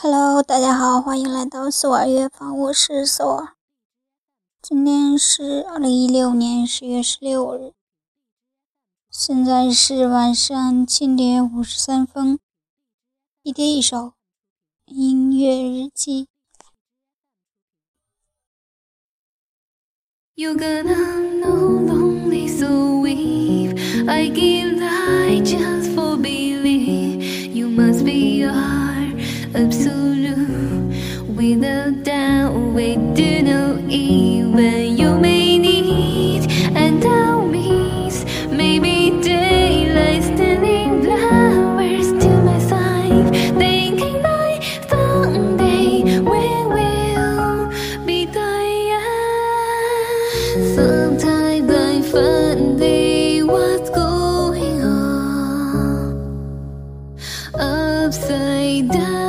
Hello，大家好，欢迎来到索尔乐坊，我是索尔。今天是二零一六年十月十六日，现在是晚上七点五十三分。一天一首音乐日记。Absolute without doubt we do know even you may need and maybe daylight standing flowers to my side. Thinking we will be sometimes I find what's going on? Upside down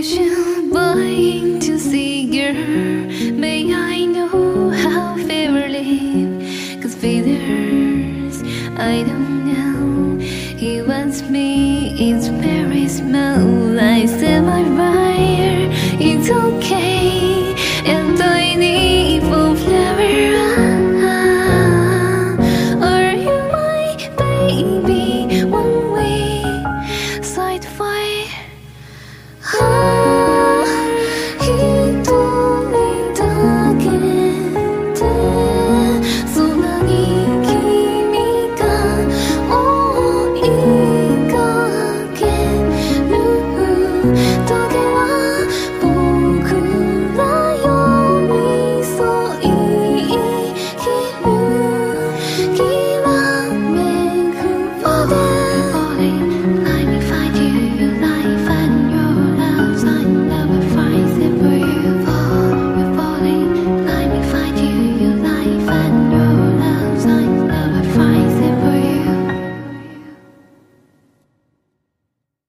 vision, buying to see your May I know how they were live? Cause feathers, I don't know. He wants me, it's very small I said my fire, it's okay. And I need for flower. Ah, ah. Are you my baby?